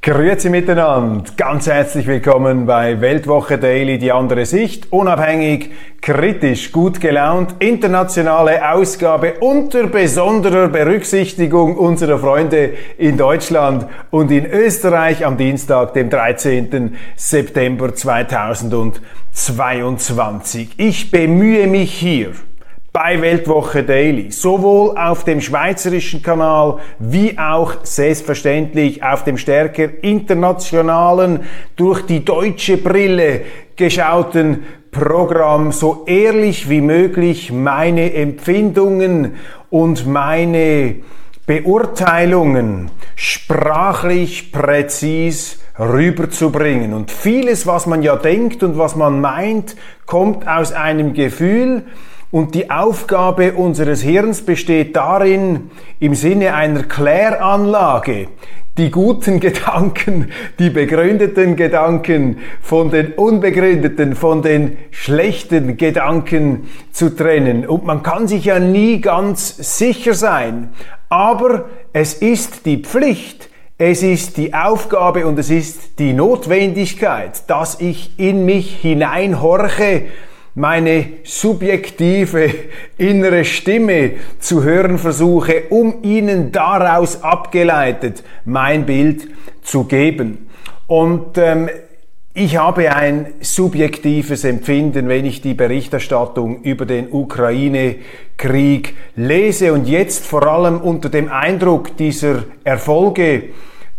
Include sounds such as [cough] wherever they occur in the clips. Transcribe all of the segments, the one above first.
Grüezi miteinander, ganz herzlich willkommen bei Weltwoche Daily, die andere Sicht, unabhängig, kritisch, gut gelaunt, internationale Ausgabe unter besonderer Berücksichtigung unserer Freunde in Deutschland und in Österreich am Dienstag, dem 13. September 2022. Ich bemühe mich hier, bei Weltwoche Daily, sowohl auf dem schweizerischen Kanal wie auch selbstverständlich auf dem stärker internationalen, durch die deutsche Brille geschauten Programm so ehrlich wie möglich meine Empfindungen und meine Beurteilungen sprachlich präzis rüberzubringen. Und vieles, was man ja denkt und was man meint, kommt aus einem Gefühl, und die Aufgabe unseres Hirns besteht darin, im Sinne einer Kläranlage die guten [laughs] Gedanken, die begründeten Gedanken von den unbegründeten, von den schlechten Gedanken zu trennen. Und man kann sich ja nie ganz sicher sein. Aber es ist die Pflicht, es ist die Aufgabe und es ist die Notwendigkeit, dass ich in mich hineinhorche meine subjektive innere Stimme zu hören versuche, um Ihnen daraus abgeleitet mein Bild zu geben. Und ähm, ich habe ein subjektives Empfinden, wenn ich die Berichterstattung über den Ukraine-Krieg lese und jetzt vor allem unter dem Eindruck dieser Erfolge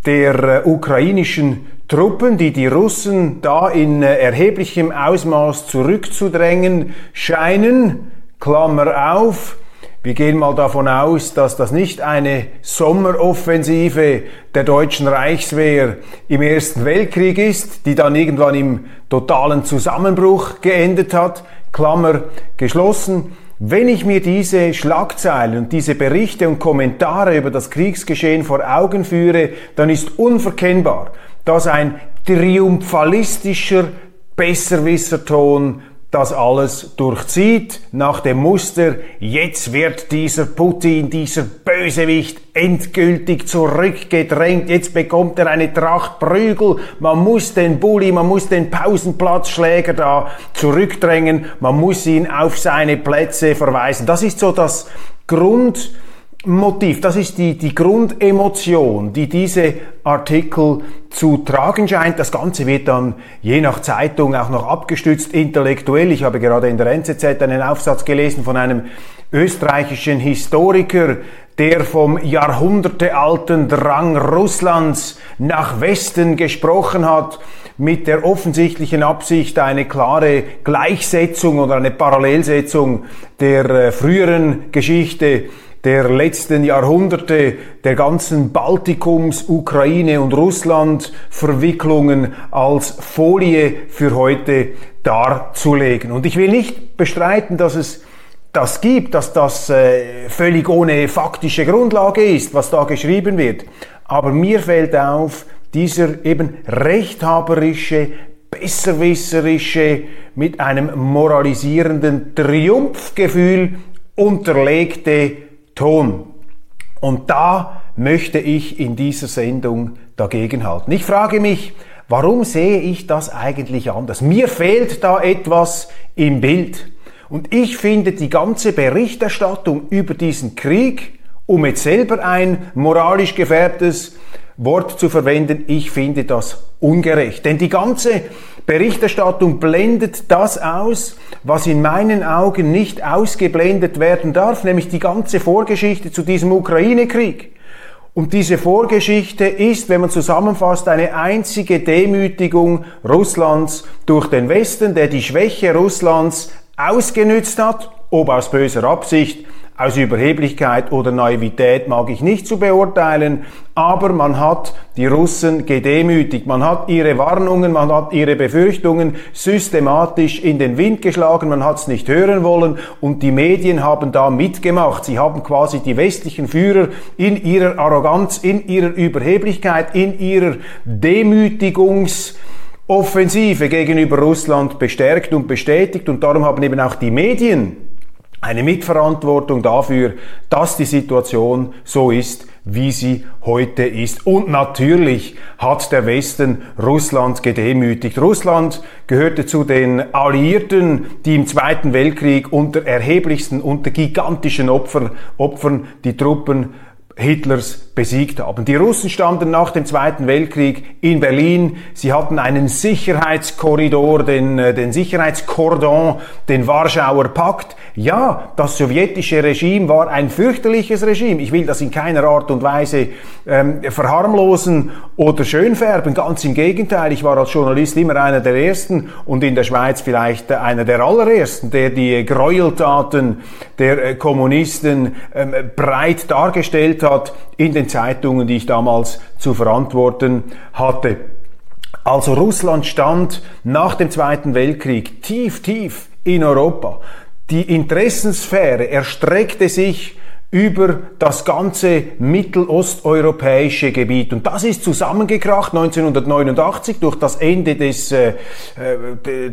der äh, ukrainischen Truppen, die die Russen da in äh, erheblichem Ausmaß zurückzudrängen scheinen, Klammer auf, wir gehen mal davon aus, dass das nicht eine Sommeroffensive der deutschen Reichswehr im Ersten Weltkrieg ist, die dann irgendwann im totalen Zusammenbruch geendet hat, Klammer geschlossen. Wenn ich mir diese Schlagzeilen und diese Berichte und Kommentare über das Kriegsgeschehen vor Augen führe, dann ist unverkennbar, dass ein triumphalistischer Besserwisserton das alles durchzieht, nach dem Muster, jetzt wird dieser Putin, dieser Bösewicht endgültig zurückgedrängt, jetzt bekommt er eine Tracht Prügel, man muss den Bulli, man muss den Pausenplatzschläger da zurückdrängen, man muss ihn auf seine Plätze verweisen. Das ist so das Grund, Motiv, das ist die, die Grundemotion, die diese Artikel zu tragen scheint. Das Ganze wird dann je nach Zeitung auch noch abgestützt intellektuell. Ich habe gerade in der NZZ einen Aufsatz gelesen von einem österreichischen Historiker, der vom jahrhundertealten Drang Russlands nach Westen gesprochen hat, mit der offensichtlichen Absicht, eine klare Gleichsetzung oder eine Parallelsetzung der äh, früheren Geschichte der letzten Jahrhunderte, der ganzen Baltikums, Ukraine und Russland Verwicklungen als Folie für heute darzulegen. Und ich will nicht bestreiten, dass es das gibt, dass das äh, völlig ohne faktische Grundlage ist, was da geschrieben wird. Aber mir fällt auf, dieser eben rechthaberische, besserwisserische, mit einem moralisierenden Triumphgefühl unterlegte Ton. Und da möchte ich in dieser Sendung dagegenhalten. Ich frage mich, warum sehe ich das eigentlich anders? Mir fehlt da etwas im Bild. Und ich finde die ganze Berichterstattung über diesen Krieg, um jetzt selber ein moralisch gefärbtes Wort zu verwenden, ich finde das ungerecht. Denn die ganze Berichterstattung blendet das aus, was in meinen Augen nicht ausgeblendet werden darf, nämlich die ganze Vorgeschichte zu diesem Ukraine-Krieg. Und diese Vorgeschichte ist, wenn man zusammenfasst, eine einzige Demütigung Russlands durch den Westen, der die Schwäche Russlands ausgenützt hat, ob aus böser Absicht, aus Überheblichkeit oder Naivität mag ich nicht zu beurteilen, aber man hat die Russen gedemütigt, man hat ihre Warnungen, man hat ihre Befürchtungen systematisch in den Wind geschlagen, man hat es nicht hören wollen und die Medien haben da mitgemacht. Sie haben quasi die westlichen Führer in ihrer Arroganz, in ihrer Überheblichkeit, in ihrer Demütigungs Offensive gegenüber Russland bestärkt und bestätigt. Und darum haben eben auch die Medien eine Mitverantwortung dafür, dass die Situation so ist, wie sie heute ist. Und natürlich hat der Westen Russland gedemütigt. Russland gehörte zu den Alliierten, die im Zweiten Weltkrieg unter erheblichsten, unter gigantischen Opfern, Opfern die Truppen Hitlers besiegt haben. Die Russen standen nach dem Zweiten Weltkrieg in Berlin. Sie hatten einen Sicherheitskorridor, den, äh, den Sicherheitskordon, den Warschauer Pakt. Ja, das sowjetische Regime war ein fürchterliches Regime. Ich will das in keiner Art und Weise ähm, verharmlosen oder schönfärben. Ganz im Gegenteil. Ich war als Journalist immer einer der Ersten und in der Schweiz vielleicht einer der allerersten, der die Gräueltaten der äh, Kommunisten ähm, breit dargestellt hat in den Zeitungen, die ich damals zu verantworten hatte. Also Russland stand nach dem Zweiten Weltkrieg tief, tief in Europa. Die Interessensphäre erstreckte sich über das ganze mittelosteuropäische Gebiet. Und das ist zusammengekracht 1989 durch das Ende des, äh,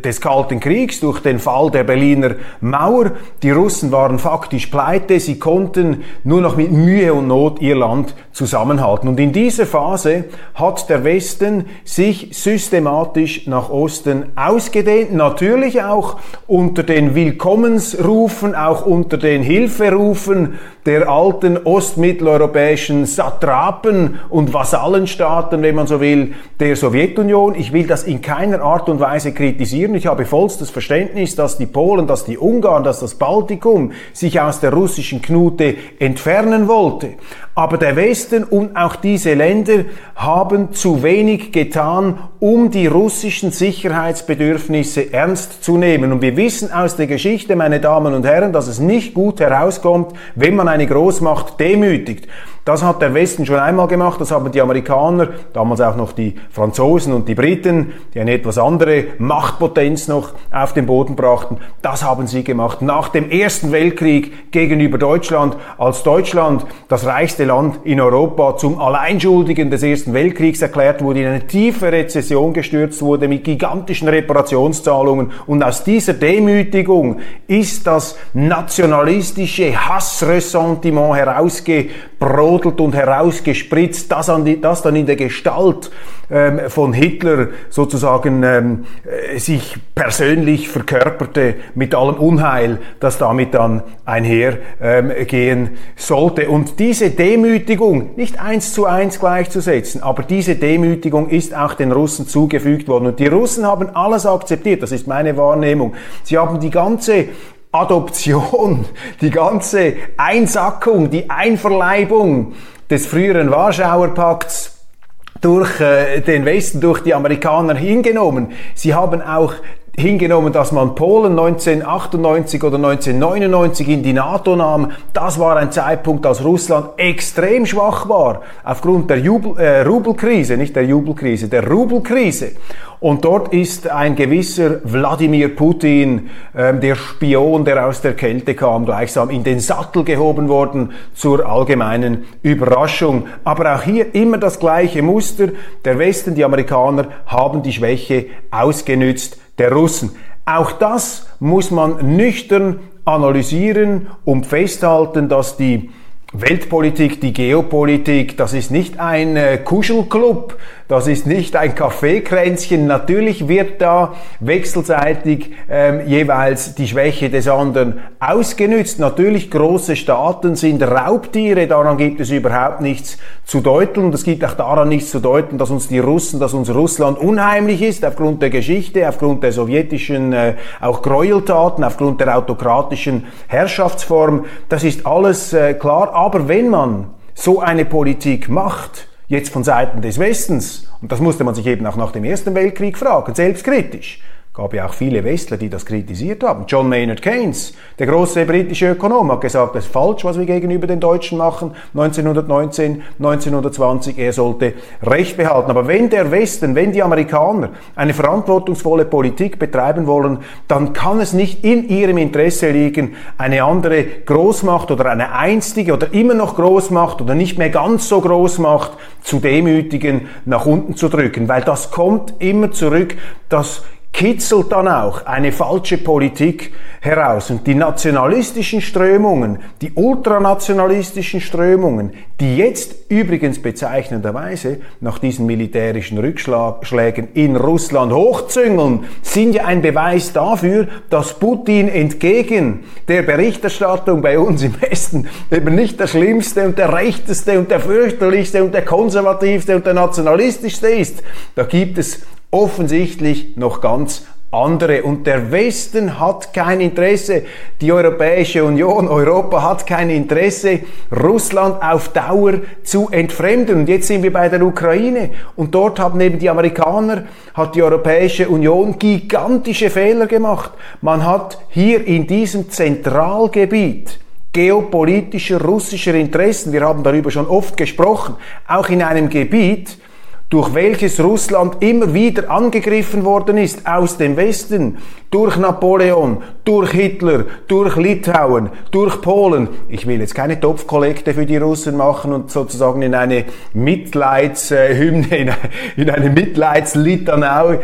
des Kalten Kriegs, durch den Fall der Berliner Mauer. Die Russen waren faktisch pleite, sie konnten nur noch mit Mühe und Not ihr Land zusammenhalten. Und in dieser Phase hat der Westen sich systematisch nach Osten ausgedehnt, natürlich auch unter den Willkommensrufen, auch unter den Hilferufen, der alten ostmitteleuropäischen Satrapen und Vasallenstaaten, wenn man so will, der Sowjetunion. Ich will das in keiner Art und Weise kritisieren. Ich habe vollstes Verständnis, dass die Polen, dass die Ungarn, dass das Baltikum sich aus der russischen Knute entfernen wollte. Aber der Westen und auch diese Länder haben zu wenig getan, um die russischen Sicherheitsbedürfnisse ernst zu nehmen. Und wir wissen aus der Geschichte, meine Damen und Herren, dass es nicht gut herauskommt, wenn man eine Großmacht demütigt. Das hat der Westen schon einmal gemacht, das haben die Amerikaner, damals auch noch die Franzosen und die Briten, die eine etwas andere Machtpotenz noch auf den Boden brachten. Das haben sie gemacht nach dem Ersten Weltkrieg gegenüber Deutschland, als Deutschland, das reichste Land in Europa, zum Alleinschuldigen des Ersten Weltkriegs erklärt wurde, in eine tiefe Rezession gestürzt wurde mit gigantischen Reparationszahlungen. Und aus dieser Demütigung ist das nationalistische Hassressentiment herausgebrochen gebrodelt und herausgespritzt, das, die, das dann in der Gestalt ähm, von Hitler sozusagen ähm, äh, sich persönlich verkörperte mit allem Unheil, das damit dann einhergehen ähm, sollte. Und diese Demütigung, nicht eins zu eins gleichzusetzen, aber diese Demütigung ist auch den Russen zugefügt worden. Und die Russen haben alles akzeptiert, das ist meine Wahrnehmung. Sie haben die ganze Adoption, die ganze Einsackung, die Einverleibung des früheren Warschauer Pakts durch äh, den Westen, durch die Amerikaner hingenommen. Sie haben auch hingenommen, dass man Polen 1998 oder 1999 in die NATO nahm. Das war ein Zeitpunkt, als Russland extrem schwach war, aufgrund der Jubel, äh, Rubelkrise, nicht der Jubelkrise, der Rubelkrise. Und dort ist ein gewisser Wladimir Putin, ähm, der Spion, der aus der Kälte kam, gleichsam in den Sattel gehoben worden zur allgemeinen Überraschung. Aber auch hier immer das gleiche Muster. Der Westen, die Amerikaner haben die Schwäche ausgenützt der Russen. Auch das muss man nüchtern analysieren und festhalten, dass die Weltpolitik, die Geopolitik, das ist nicht ein äh, Kuschelclub, das ist nicht ein Kaffeekränzchen. Natürlich wird da wechselseitig ähm, jeweils die Schwäche des anderen ausgenützt. Natürlich große Staaten sind Raubtiere, daran gibt es überhaupt nichts zu deuten. Und es gibt auch daran nichts zu deuten, dass uns die Russen, dass uns Russland unheimlich ist, aufgrund der Geschichte, aufgrund der sowjetischen äh, auch Gräueltaten, aufgrund der autokratischen Herrschaftsform. Das ist alles äh, klar. Aber wenn man so eine Politik macht, jetzt von Seiten des Westens, und das musste man sich eben auch nach dem Ersten Weltkrieg fragen, selbstkritisch, gab ja auch viele Westler, die das kritisiert haben. John Maynard Keynes, der große britische Ökonom, hat gesagt, das ist falsch, was wir gegenüber den Deutschen machen, 1919, 1920, er sollte Recht behalten. Aber wenn der Westen, wenn die Amerikaner eine verantwortungsvolle Politik betreiben wollen, dann kann es nicht in ihrem Interesse liegen, eine andere Großmacht oder eine einstige oder immer noch Großmacht oder nicht mehr ganz so Großmacht zu demütigen, nach unten zu drücken, weil das kommt immer zurück, dass kitzelt dann auch eine falsche Politik heraus. Und die nationalistischen Strömungen, die ultranationalistischen Strömungen, die jetzt übrigens bezeichnenderweise nach diesen militärischen Rückschlägen in Russland hochzüngeln, sind ja ein Beweis dafür, dass Putin entgegen der Berichterstattung bei uns im Westen eben nicht der schlimmste und der rechteste und der fürchterlichste und der konservativste und der nationalistischste ist. Da gibt es offensichtlich noch ganz andere. Und der Westen hat kein Interesse, die Europäische Union, Europa hat kein Interesse, Russland auf Dauer zu entfremden. Und jetzt sind wir bei der Ukraine. Und dort haben eben die Amerikaner, hat die Europäische Union gigantische Fehler gemacht. Man hat hier in diesem Zentralgebiet, geopolitischer russischer Interessen, wir haben darüber schon oft gesprochen, auch in einem Gebiet, durch welches Russland immer wieder angegriffen worden ist aus dem Westen, durch Napoleon, durch Hitler, durch Litauen, durch Polen. Ich will jetzt keine Topfkollekte für die Russen machen und sozusagen in eine Mitleidshymne, in eine Mitleidslitanei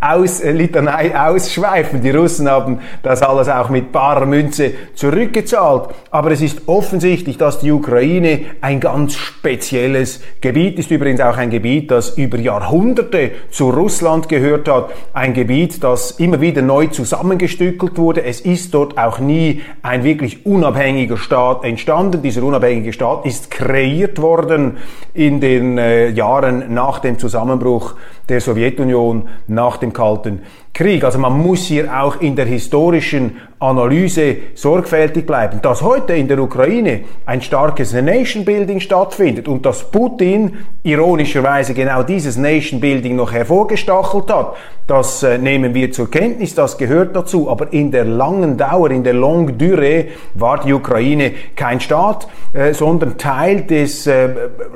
aus, äh, ausschweifen. Die Russen haben das alles auch mit barer Münze zurückgezahlt. Aber es ist offensichtlich, dass die Ukraine ein ganz spezielles Gebiet ist. Übrigens auch ein Gebiet, das über Jahrhunderte zu Russland gehört hat. Ein Gebiet, das immer wieder neu zusammengestückelt wurde. Es ist dort auch nie ein wirklich unabhängiger Staat entstanden. Dieser unabhängige Staat ist kreiert worden in den äh, Jahren nach dem Zusammenbruch der Sowjetunion, nach dem Kalten Krieg. Also man muss hier auch in der historischen Analyse sorgfältig bleiben. Dass heute in der Ukraine ein starkes Nation Building stattfindet und dass Putin ironischerweise genau dieses Nation Building noch hervorgestachelt hat, das äh, nehmen wir zur Kenntnis, das gehört dazu. Aber in der langen Dauer, in der Longue Durée war die Ukraine kein Staat, äh, sondern Teil des äh,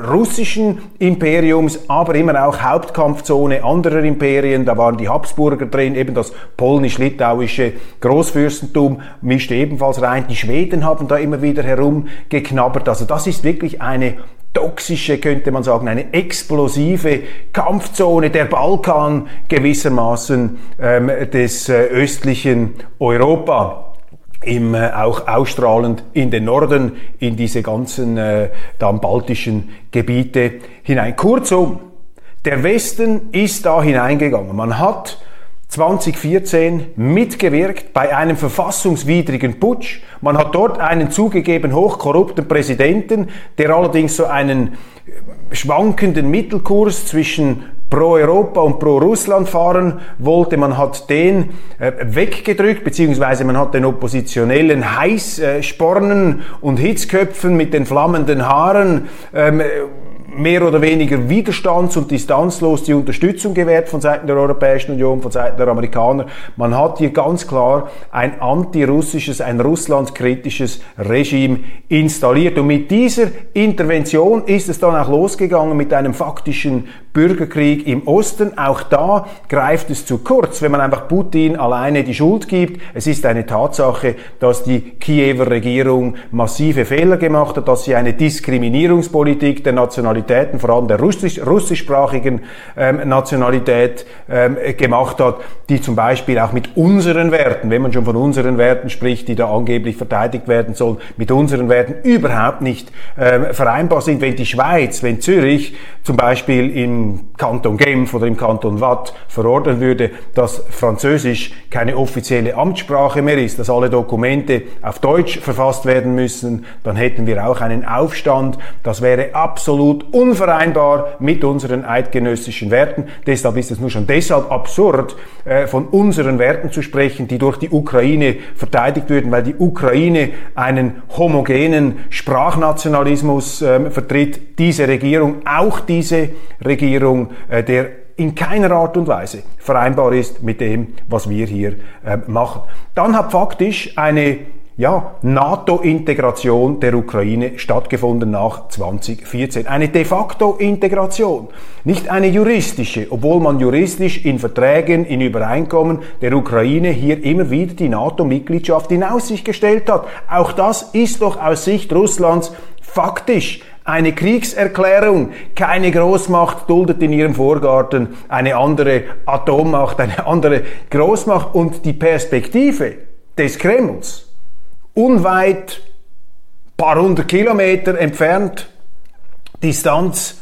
russischen Imperiums, aber immer auch Hauptkampfzone anderer Imperien. Da waren die Habsburger drin, eben das polnisch-litauische Großfürstentum mischt ebenfalls rein. Die Schweden haben da immer wieder herumgeknabbert. Also das ist wirklich eine toxische, könnte man sagen, eine explosive Kampfzone, der Balkan gewissermaßen ähm, des äh, östlichen Europa im, äh, auch ausstrahlend in den Norden, in diese ganzen äh, dann baltischen Gebiete hinein. Kurzum, der Westen ist da hineingegangen. Man hat 2014 mitgewirkt bei einem verfassungswidrigen Putsch. Man hat dort einen zugegeben hochkorrupten Präsidenten, der allerdings so einen schwankenden Mittelkurs zwischen pro-Europa und pro-Russland fahren wollte. Man hat den äh, weggedrückt, beziehungsweise man hat den Oppositionellen Heißspornen äh, und Hitzköpfen mit den flammenden Haaren ähm, mehr oder weniger widerstands- und distanzlos die Unterstützung gewährt von Seiten der Europäischen Union, von Seiten der Amerikaner. Man hat hier ganz klar ein antirussisches, ein russlandkritisches Regime installiert. Und mit dieser Intervention ist es dann auch losgegangen mit einem faktischen Bürgerkrieg im Osten. Auch da greift es zu kurz, wenn man einfach Putin alleine die Schuld gibt. Es ist eine Tatsache, dass die Kiewer Regierung massive Fehler gemacht hat, dass sie eine Diskriminierungspolitik der Nationalität Nationalitäten, vor allem der russisch, russischsprachigen ähm, Nationalität ähm, gemacht hat, die zum Beispiel auch mit unseren Werten, wenn man schon von unseren Werten spricht, die da angeblich verteidigt werden sollen, mit unseren Werten überhaupt nicht ähm, vereinbar sind. Wenn die Schweiz, wenn Zürich zum Beispiel im Kanton Genf oder im Kanton Watt verordnen würde, dass Französisch keine offizielle Amtssprache mehr ist, dass alle Dokumente auf Deutsch verfasst werden müssen, dann hätten wir auch einen Aufstand. Das wäre absolut unvereinbar mit unseren eidgenössischen Werten. Deshalb ist es nur schon deshalb absurd, äh, von unseren Werten zu sprechen, die durch die Ukraine verteidigt würden, weil die Ukraine einen homogenen Sprachnationalismus ähm, vertritt. Diese Regierung, auch diese Regierung äh, der in keiner Art und Weise vereinbar ist mit dem, was wir hier äh, machen. Dann hat faktisch eine ja, NATO-Integration der Ukraine stattgefunden nach 2014. Eine de facto Integration, nicht eine juristische, obwohl man juristisch in Verträgen, in Übereinkommen der Ukraine hier immer wieder die NATO-Mitgliedschaft in Aussicht gestellt hat. Auch das ist doch aus Sicht Russlands faktisch eine Kriegserklärung. Keine Großmacht duldet in ihrem Vorgarten eine andere Atommacht, eine andere Großmacht. Und die Perspektive des Kremls, unweit, paar hundert Kilometer entfernt, Distanz,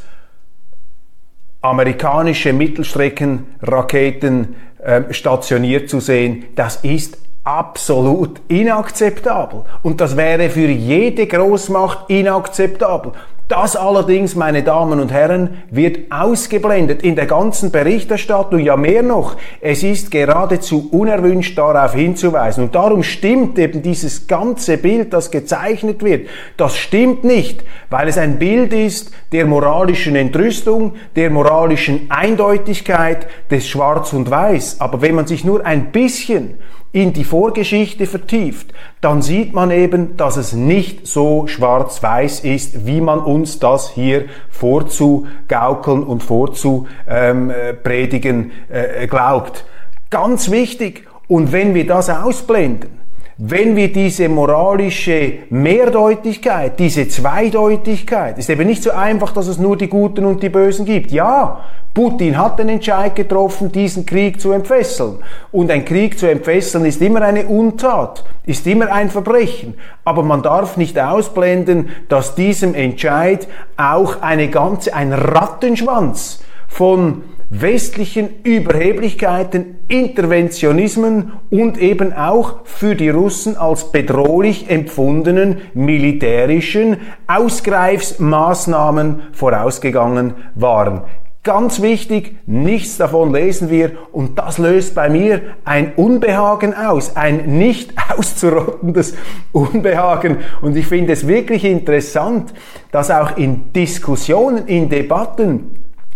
amerikanische Mittelstreckenraketen äh, stationiert zu sehen, das ist absolut inakzeptabel. Und das wäre für jede Großmacht inakzeptabel. Das allerdings, meine Damen und Herren, wird ausgeblendet in der ganzen Berichterstattung. Ja, mehr noch, es ist geradezu unerwünscht darauf hinzuweisen. Und darum stimmt eben dieses ganze Bild, das gezeichnet wird. Das stimmt nicht, weil es ein Bild ist der moralischen Entrüstung, der moralischen Eindeutigkeit des Schwarz und Weiß. Aber wenn man sich nur ein bisschen in die Vorgeschichte vertieft, dann sieht man eben, dass es nicht so schwarz-weiß ist, wie man uns das hier vorzugaukeln und vorzupredigen äh, glaubt. Ganz wichtig. Und wenn wir das ausblenden, wenn wir diese moralische Mehrdeutigkeit, diese Zweideutigkeit, ist eben nicht so einfach, dass es nur die Guten und die Bösen gibt. Ja, Putin hat den Entscheid getroffen, diesen Krieg zu entfesseln. Und ein Krieg zu entfesseln ist immer eine Untat, ist immer ein Verbrechen. Aber man darf nicht ausblenden, dass diesem Entscheid auch eine ganze, ein Rattenschwanz von westlichen Überheblichkeiten, Interventionismen und eben auch für die Russen als bedrohlich empfundenen militärischen Ausgreifsmaßnahmen vorausgegangen waren. Ganz wichtig, nichts davon lesen wir und das löst bei mir ein Unbehagen aus, ein nicht [laughs] auszurottendes Unbehagen. Und ich finde es wirklich interessant, dass auch in Diskussionen, in Debatten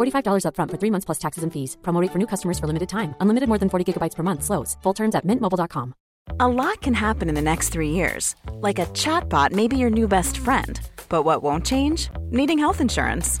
$45 upfront for three months plus taxes and fees. Promo for new customers for limited time. Unlimited more than 40 gigabytes per month. Slows. Full terms at mintmobile.com. A lot can happen in the next three years. Like a chatbot may be your new best friend. But what won't change? Needing health insurance.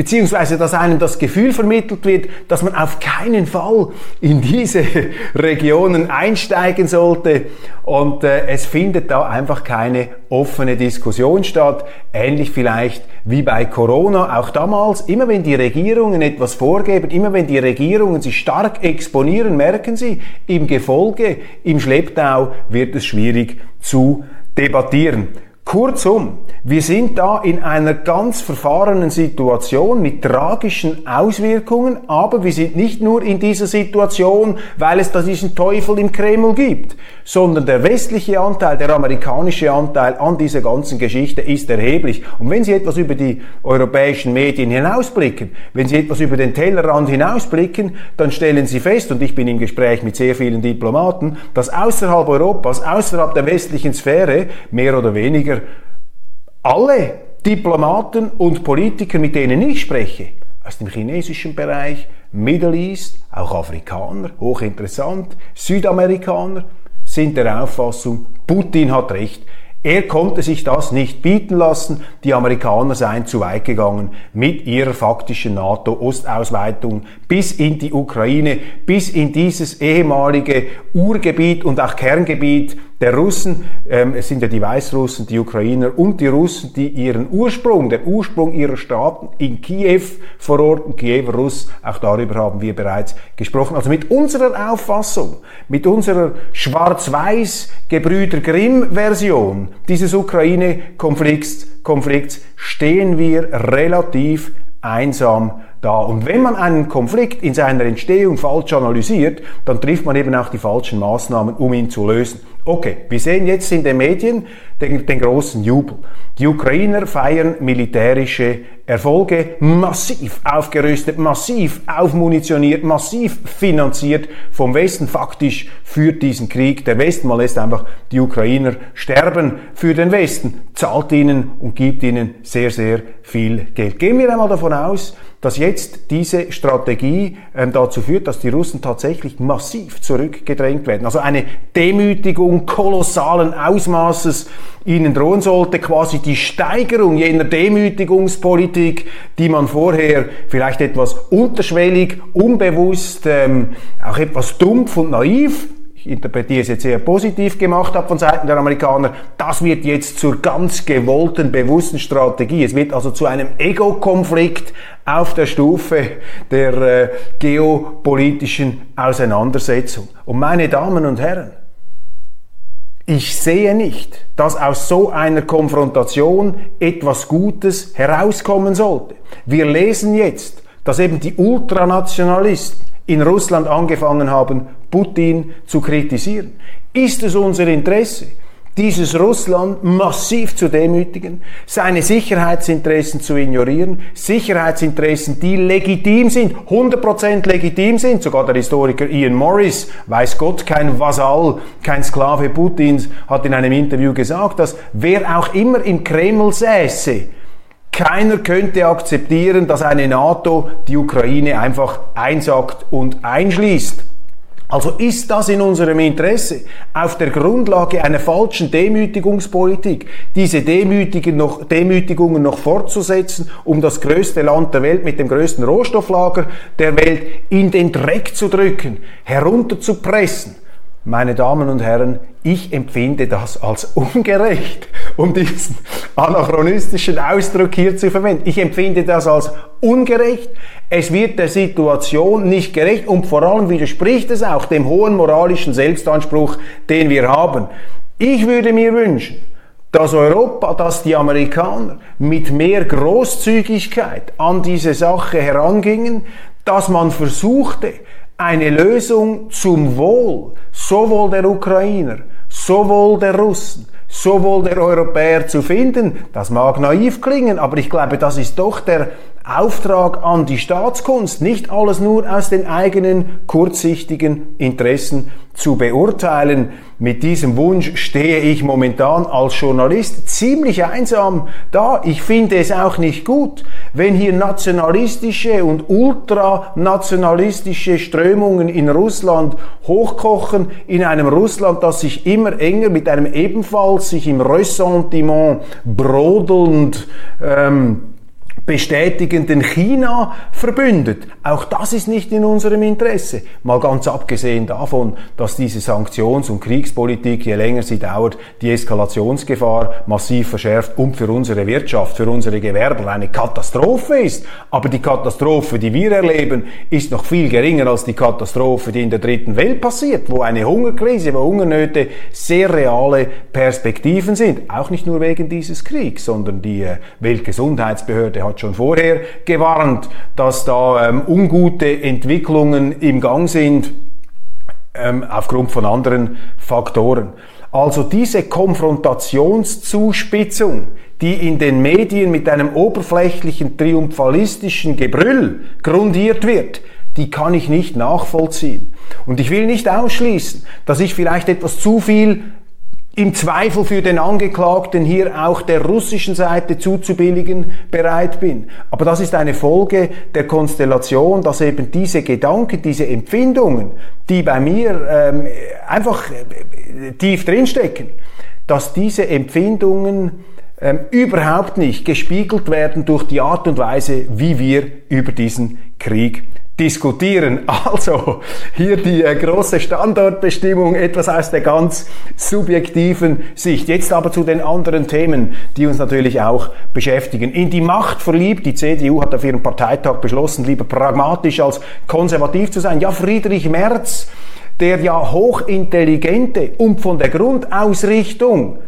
Beziehungsweise dass einem das Gefühl vermittelt wird, dass man auf keinen Fall in diese [laughs] Regionen einsteigen sollte. Und äh, es findet da einfach keine offene Diskussion statt, ähnlich vielleicht wie bei Corona, auch damals, immer wenn die Regierungen etwas vorgeben, immer wenn die Regierungen sich stark exponieren, merken sie, im Gefolge, im Schlepptau wird es schwierig zu debattieren. Kurzum, wir sind da in einer ganz verfahrenen Situation mit tragischen Auswirkungen, aber wir sind nicht nur in dieser Situation, weil es da diesen Teufel im Kreml gibt, sondern der westliche Anteil, der amerikanische Anteil an dieser ganzen Geschichte ist erheblich. Und wenn Sie etwas über die europäischen Medien hinausblicken, wenn Sie etwas über den Tellerrand hinausblicken, dann stellen Sie fest, und ich bin im Gespräch mit sehr vielen Diplomaten, dass außerhalb Europas, außerhalb der westlichen Sphäre mehr oder weniger alle Diplomaten und Politiker, mit denen ich spreche, aus dem chinesischen Bereich, Middle East, auch Afrikaner, hochinteressant, Südamerikaner, sind der Auffassung, Putin hat recht. Er konnte sich das nicht bieten lassen. Die Amerikaner seien zu weit gegangen mit ihrer faktischen NATO-Ostausweitung bis in die Ukraine, bis in dieses ehemalige Urgebiet und auch Kerngebiet der Russen. Ähm, es sind ja die Weißrussen, die Ukrainer und die Russen, die ihren Ursprung, der Ursprung ihrer Staaten in Kiew verorten, Kiewer Russ, auch darüber haben wir bereits gesprochen. Also mit unserer Auffassung, mit unserer schwarz-weiß Gebrüder Grimm-Version dieses Ukraine-Konflikts Konflikts stehen wir relativ einsam da. Und wenn man einen Konflikt in seiner Entstehung falsch analysiert, dann trifft man eben auch die falschen Maßnahmen, um ihn zu lösen. Okay, wir sehen jetzt in den Medien den, den großen Jubel. Die Ukrainer feiern militärische Erfolge, massiv aufgerüstet, massiv aufmunitioniert, massiv finanziert vom Westen. Faktisch führt diesen Krieg der Westen. Man lässt einfach die Ukrainer sterben für den Westen, zahlt ihnen und gibt ihnen sehr, sehr viel Geld. Gehen wir einmal davon aus, dass jetzt diese Strategie ähm, dazu führt, dass die Russen tatsächlich massiv zurückgedrängt werden. Also eine Demütigung kolossalen Ausmaßes ihnen drohen sollte, quasi die Steigerung jener Demütigungspolitik, die man vorher vielleicht etwas unterschwellig, unbewusst, ähm, auch etwas dumpf und naiv ich interpretiere es jetzt sehr positiv gemacht habe von Seiten der Amerikaner, das wird jetzt zur ganz gewollten, bewussten Strategie. Es wird also zu einem Ego-Konflikt auf der Stufe der äh, geopolitischen Auseinandersetzung. Und meine Damen und Herren, ich sehe nicht, dass aus so einer Konfrontation etwas Gutes herauskommen sollte. Wir lesen jetzt, dass eben die Ultranationalisten in Russland angefangen haben, Putin zu kritisieren. Ist es unser Interesse, dieses Russland massiv zu demütigen, seine Sicherheitsinteressen zu ignorieren, Sicherheitsinteressen, die legitim sind, 100% legitim sind, sogar der Historiker Ian Morris, weiß Gott, kein Vasall, kein Sklave Putins, hat in einem Interview gesagt, dass wer auch immer im Kreml säße, keiner könnte akzeptieren, dass eine NATO die Ukraine einfach einsackt und einschließt. Also ist das in unserem Interesse, auf der Grundlage einer falschen Demütigungspolitik diese Demütigen noch, Demütigungen noch fortzusetzen, um das größte Land der Welt mit dem größten Rohstofflager der Welt in den Dreck zu drücken, herunterzupressen? Meine Damen und Herren, ich empfinde das als ungerecht, um diesen anachronistischen Ausdruck hier zu verwenden. Ich empfinde das als ungerecht. Es wird der Situation nicht gerecht und vor allem widerspricht es auch dem hohen moralischen Selbstanspruch, den wir haben. Ich würde mir wünschen, dass Europa, dass die Amerikaner mit mehr Großzügigkeit an diese Sache herangingen, dass man versuchte, eine Lösung zum Wohl sowohl der Ukrainer, sowohl der Russen, sowohl der Europäer zu finden. Das mag naiv klingen, aber ich glaube, das ist doch der Auftrag an die Staatskunst, nicht alles nur aus den eigenen kurzsichtigen Interessen zu beurteilen. Mit diesem Wunsch stehe ich momentan als Journalist ziemlich einsam da. Ich finde es auch nicht gut, wenn hier nationalistische und ultranationalistische Strömungen in Russland hochkochen, in einem Russland, das sich immer enger mit einem ebenfalls sich im Ressentiment brodelnd ähm, bestätigenden China verbündet. Auch das ist nicht in unserem Interesse. Mal ganz abgesehen davon, dass diese Sanktions- und Kriegspolitik, je länger sie dauert, die Eskalationsgefahr massiv verschärft und für unsere Wirtschaft, für unsere Gewerber eine Katastrophe ist. Aber die Katastrophe, die wir erleben, ist noch viel geringer als die Katastrophe, die in der dritten Welt passiert, wo eine Hungerkrise, wo Hungernöte sehr reale Perspektiven sind. Auch nicht nur wegen dieses Kriegs, sondern die äh, Weltgesundheitsbehörde hat schon vorher gewarnt, dass da ähm, ungute Entwicklungen im Gang sind ähm, aufgrund von anderen Faktoren. Also diese Konfrontationszuspitzung, die in den Medien mit einem oberflächlichen triumphalistischen Gebrüll grundiert wird, die kann ich nicht nachvollziehen. Und ich will nicht ausschließen, dass ich vielleicht etwas zu viel im Zweifel für den Angeklagten hier auch der russischen Seite zuzubilligen bereit bin. Aber das ist eine Folge der Konstellation, dass eben diese Gedanken, diese Empfindungen, die bei mir ähm, einfach äh, tief drinstecken, dass diese Empfindungen ähm, überhaupt nicht gespiegelt werden durch die Art und Weise, wie wir über diesen Krieg diskutieren. [laughs] Also hier die äh, große Standortbestimmung, etwas aus der ganz subjektiven Sicht. Jetzt aber zu den anderen Themen, die uns natürlich auch beschäftigen. In die Macht verliebt, die CDU hat auf ihrem Parteitag beschlossen, lieber pragmatisch als konservativ zu sein. Ja, Friedrich Merz, der ja hochintelligente und von der Grundausrichtung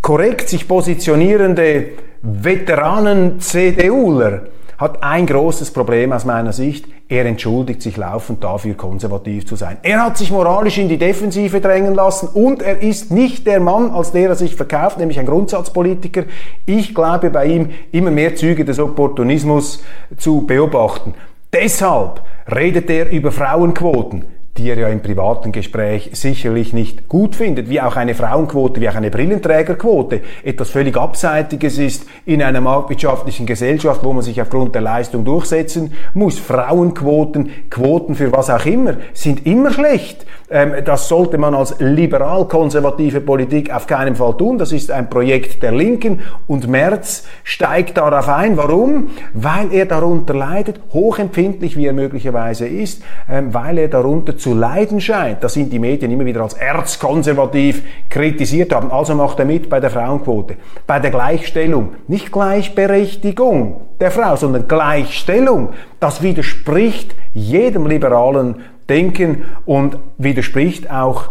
korrekt sich positionierende Veteranen-CDUler, hat ein großes Problem aus meiner Sicht. Er entschuldigt sich laufend dafür, konservativ zu sein. Er hat sich moralisch in die Defensive drängen lassen und er ist nicht der Mann, als der er sich verkauft, nämlich ein Grundsatzpolitiker. Ich glaube bei ihm immer mehr Züge des Opportunismus zu beobachten. Deshalb redet er über Frauenquoten die er ja im privaten Gespräch sicherlich nicht gut findet, wie auch eine Frauenquote, wie auch eine Brillenträgerquote etwas völlig Abseitiges ist in einer marktwirtschaftlichen Gesellschaft, wo man sich aufgrund der Leistung durchsetzen muss. Frauenquoten, Quoten für was auch immer, sind immer schlecht. Ähm, das sollte man als liberal-konservative Politik auf keinen Fall tun. Das ist ein Projekt der Linken und Merz steigt darauf ein. Warum? Weil er darunter leidet, hochempfindlich wie er möglicherweise ist, ähm, weil er darunter zu leiden scheint. Das sind die Medien immer wieder als erzkonservativ kritisiert haben. Also macht er mit bei der Frauenquote, bei der Gleichstellung, nicht Gleichberechtigung der Frau, sondern Gleichstellung. Das widerspricht jedem liberalen denken und widerspricht auch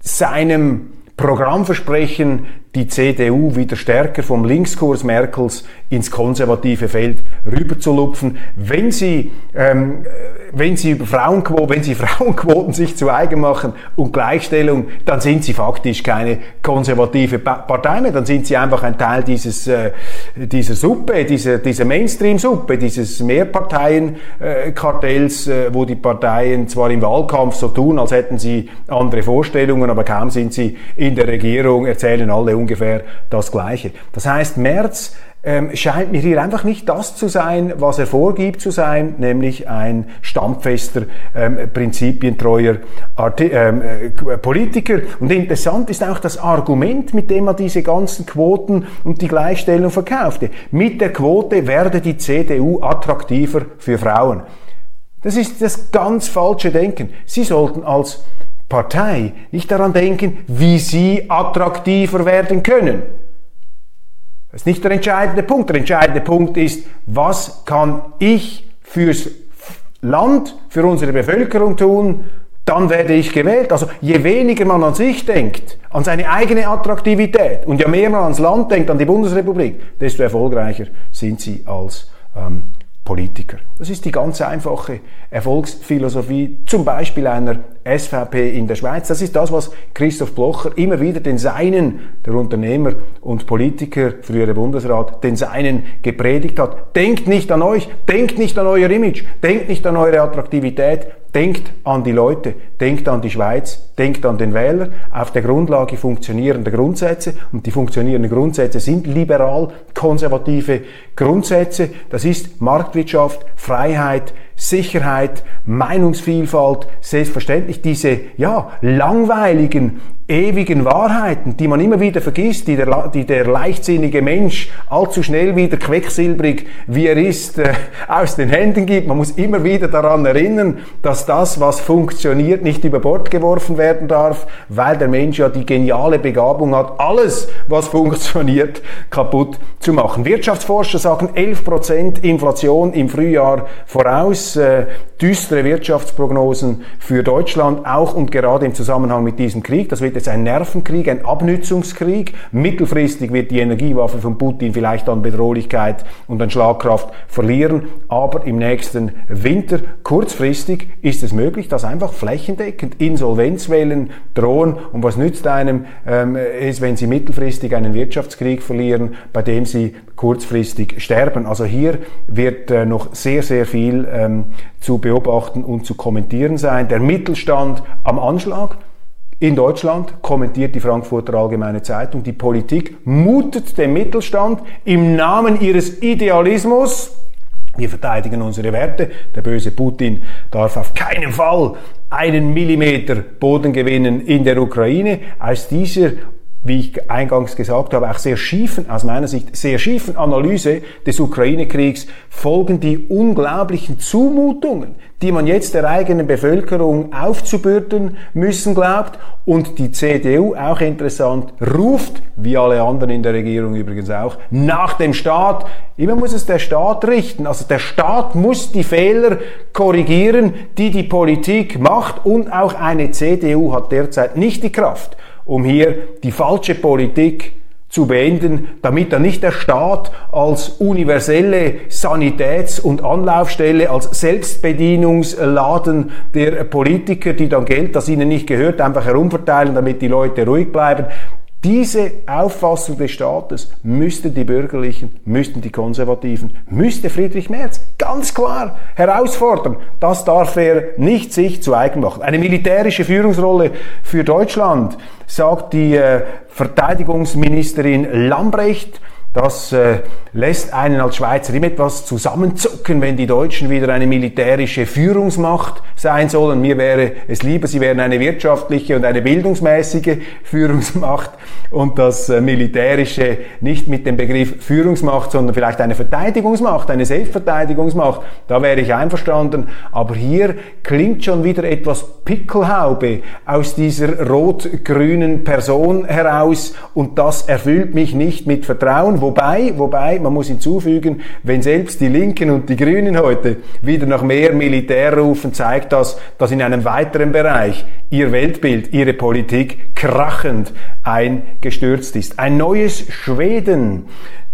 seinem Programmversprechen, die CDU wieder stärker vom Linkskurs Merkels ins konservative Feld rüberzulupfen. Wenn sie, ähm, wenn sie über Frauenquoten, wenn sie [laughs] Frauenquoten sich zu eigen machen und Gleichstellung, dann sind sie faktisch keine konservative Partei mehr. Dann sind sie einfach ein Teil dieses, äh, dieser Suppe, dieser, dieser Mainstream-Suppe, dieses Mehrparteienkartells, äh, wo die Parteien zwar im Wahlkampf so tun, als hätten sie andere Vorstellungen, aber kaum sind sie in der Regierung, erzählen alle ungefähr das Gleiche. Das heißt, März ähm, scheint mir hier einfach nicht das zu sein, was er vorgibt zu sein, nämlich ein standfester, ähm, prinzipientreuer Arti ähm, äh, Politiker. Und interessant ist auch das Argument, mit dem er diese ganzen Quoten und die Gleichstellung verkaufte. Mit der Quote werde die CDU attraktiver für Frauen. Das ist das ganz falsche Denken. Sie sollten als Partei nicht daran denken, wie sie attraktiver werden können. Das ist nicht der entscheidende Punkt. Der entscheidende Punkt ist, was kann ich fürs Land, für unsere Bevölkerung tun, dann werde ich gewählt. Also je weniger man an sich denkt, an seine eigene Attraktivität und je mehr man ans Land denkt, an die Bundesrepublik, desto erfolgreicher sind sie als ähm, Politiker. Das ist die ganz einfache Erfolgsphilosophie, zum Beispiel einer SVP in der Schweiz. Das ist das, was Christoph Blocher immer wieder den Seinen, der Unternehmer und Politiker, frühere Bundesrat, den Seinen gepredigt hat. Denkt nicht an euch, denkt nicht an euer Image, denkt nicht an eure Attraktivität, denkt an die Leute, denkt an die Schweiz, denkt an den Wähler auf der Grundlage funktionierender Grundsätze. Und die funktionierenden Grundsätze sind liberal-konservative Grundsätze. Das ist Marktwirtschaft, Freiheit, Sicherheit, Meinungsvielfalt, selbstverständlich diese ja, langweiligen ewigen Wahrheiten, die man immer wieder vergisst, die der, die der leichtsinnige Mensch allzu schnell wieder quecksilbrig, wie er ist, äh, aus den Händen gibt. Man muss immer wieder daran erinnern, dass das, was funktioniert, nicht über Bord geworfen werden darf, weil der Mensch ja die geniale Begabung hat, alles, was funktioniert, kaputt zu machen. Wirtschaftsforscher sagen 11% Inflation im Frühjahr voraus, äh, düstere Wirtschaftsprognosen für Deutschland, auch und gerade im Zusammenhang mit diesem Krieg. Das wird jetzt ein Nervenkrieg, ein Abnützungskrieg. Mittelfristig wird die Energiewaffe von Putin vielleicht an Bedrohlichkeit und an Schlagkraft verlieren, aber im nächsten Winter, kurzfristig, ist es möglich, dass einfach flächendeckend Insolvenzwellen drohen. Und was nützt einem ähm, ist, wenn Sie mittelfristig einen Wirtschaftskrieg verlieren, bei dem Sie kurzfristig sterben. Also hier wird äh, noch sehr, sehr viel ähm, zu beobachten und zu kommentieren sein. Der Mittelstand am Anschlag. In Deutschland kommentiert die Frankfurter Allgemeine Zeitung, die Politik mutet dem Mittelstand im Namen ihres Idealismus Wir verteidigen unsere Werte. Der böse Putin darf auf keinen Fall einen Millimeter Boden gewinnen in der Ukraine. Aus dieser wie ich eingangs gesagt habe, auch sehr schiefen, aus meiner Sicht sehr schiefen Analyse des Ukraine-Kriegs folgen die unglaublichen Zumutungen, die man jetzt der eigenen Bevölkerung aufzubürden müssen glaubt. Und die CDU, auch interessant, ruft, wie alle anderen in der Regierung übrigens auch, nach dem Staat. Immer muss es der Staat richten. Also der Staat muss die Fehler korrigieren, die die Politik macht. Und auch eine CDU hat derzeit nicht die Kraft, um hier die falsche Politik zu beenden, damit dann nicht der Staat als universelle Sanitäts- und Anlaufstelle, als Selbstbedienungsladen der Politiker, die dann Geld, das ihnen nicht gehört, einfach herumverteilen, damit die Leute ruhig bleiben. Diese Auffassung des Staates müssten die Bürgerlichen, müssten die Konservativen, müsste Friedrich Merz ganz klar herausfordern. Das darf er nicht sich zu eigen machen. Eine militärische Führungsrolle für Deutschland, sagt die äh, Verteidigungsministerin Lambrecht. Das äh, lässt einen als Schweizer immer etwas zusammenzucken, wenn die Deutschen wieder eine militärische Führungsmacht sein sollen. Mir wäre es lieber, sie wären eine wirtschaftliche und eine bildungsmäßige Führungsmacht und das äh, militärische nicht mit dem Begriff Führungsmacht, sondern vielleicht eine Verteidigungsmacht, eine Selbstverteidigungsmacht. Da wäre ich einverstanden. Aber hier klingt schon wieder etwas Pickelhaube aus dieser rot-grünen Person heraus und das erfüllt mich nicht mit Vertrauen. Wobei, wobei, man muss hinzufügen, wenn selbst die Linken und die Grünen heute wieder nach mehr Militär rufen, zeigt das, dass in einem weiteren Bereich ihr Weltbild, ihre Politik krachend eingestürzt ist. Ein neues Schweden.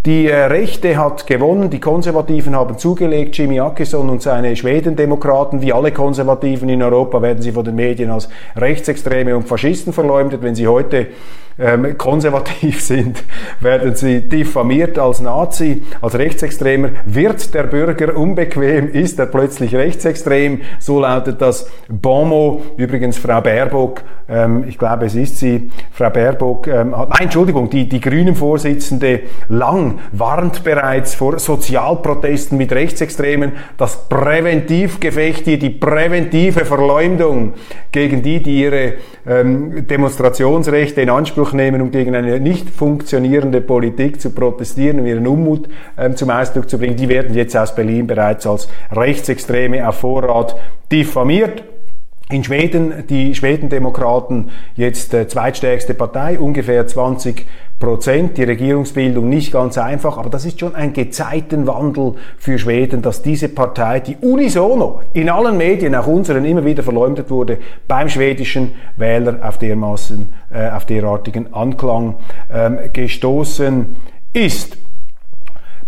Die äh, Rechte hat gewonnen, die Konservativen haben zugelegt, Jimmy Åkesson und seine Schwedendemokraten, wie alle Konservativen in Europa, werden sie von den Medien als Rechtsextreme und Faschisten verleumdet. Wenn sie heute ähm, konservativ [laughs] sind, werden sie diffamiert als Nazi, als Rechtsextremer. Wird der Bürger unbequem, ist er plötzlich rechtsextrem. So lautet das Bonmot. Übrigens Frau Baerbock, ähm, ich glaube es ist sie, Frau Baerbock, ähm, hat, nein, Entschuldigung, die, die Grünen-Vorsitzende Lang warnt bereits vor Sozialprotesten mit Rechtsextremen. Das Präventivgefecht hier, die präventive Verleumdung gegen die, die ihre ähm, Demonstrationsrechte in Anspruch nehmen, um gegen eine nicht funktionierende Politik zu protestieren und ihren Unmut ähm, zum Ausdruck zu bringen, die werden jetzt aus Berlin bereits als Rechtsextreme auf Vorrat diffamiert. In Schweden, die Schwedendemokraten jetzt äh, zweitstärkste Partei, ungefähr 20 Prozent. Die Regierungsbildung nicht ganz einfach, aber das ist schon ein Gezeitenwandel für Schweden, dass diese Partei, die unisono in allen Medien, auch unseren, immer wieder verleumdet wurde, beim schwedischen Wähler auf dermaßen, äh, auf derartigen Anklang ähm, gestoßen ist.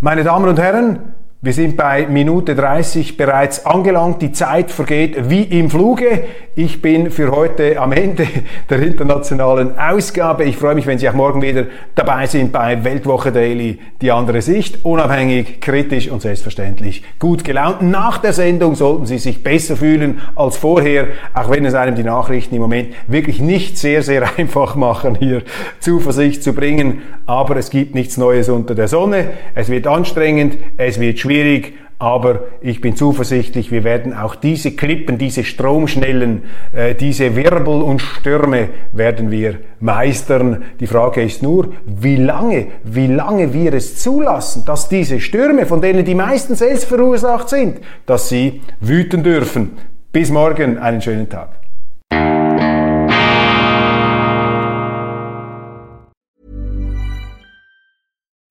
Meine Damen und Herren, wir sind bei Minute 30 bereits angelangt. Die Zeit vergeht wie im Fluge. Ich bin für heute am Ende [laughs] der internationalen Ausgabe. Ich freue mich, wenn Sie auch morgen wieder dabei sind bei Weltwoche Daily. Die andere Sicht. Unabhängig, kritisch und selbstverständlich gut gelaunt. Nach der Sendung sollten Sie sich besser fühlen als vorher, auch wenn es einem die Nachrichten im Moment wirklich nicht sehr, sehr [laughs] einfach machen, hier Zuversicht zu bringen. Aber es gibt nichts Neues unter der Sonne. Es wird anstrengend. Es wird schwierig, aber ich bin zuversichtlich, wir werden auch diese Klippen, diese Stromschnellen, äh, diese Wirbel und Stürme werden wir meistern. Die Frage ist nur, wie lange, wie lange wir es zulassen, dass diese Stürme, von denen die meisten selbst verursacht sind, dass sie wüten dürfen. Bis morgen, einen schönen Tag.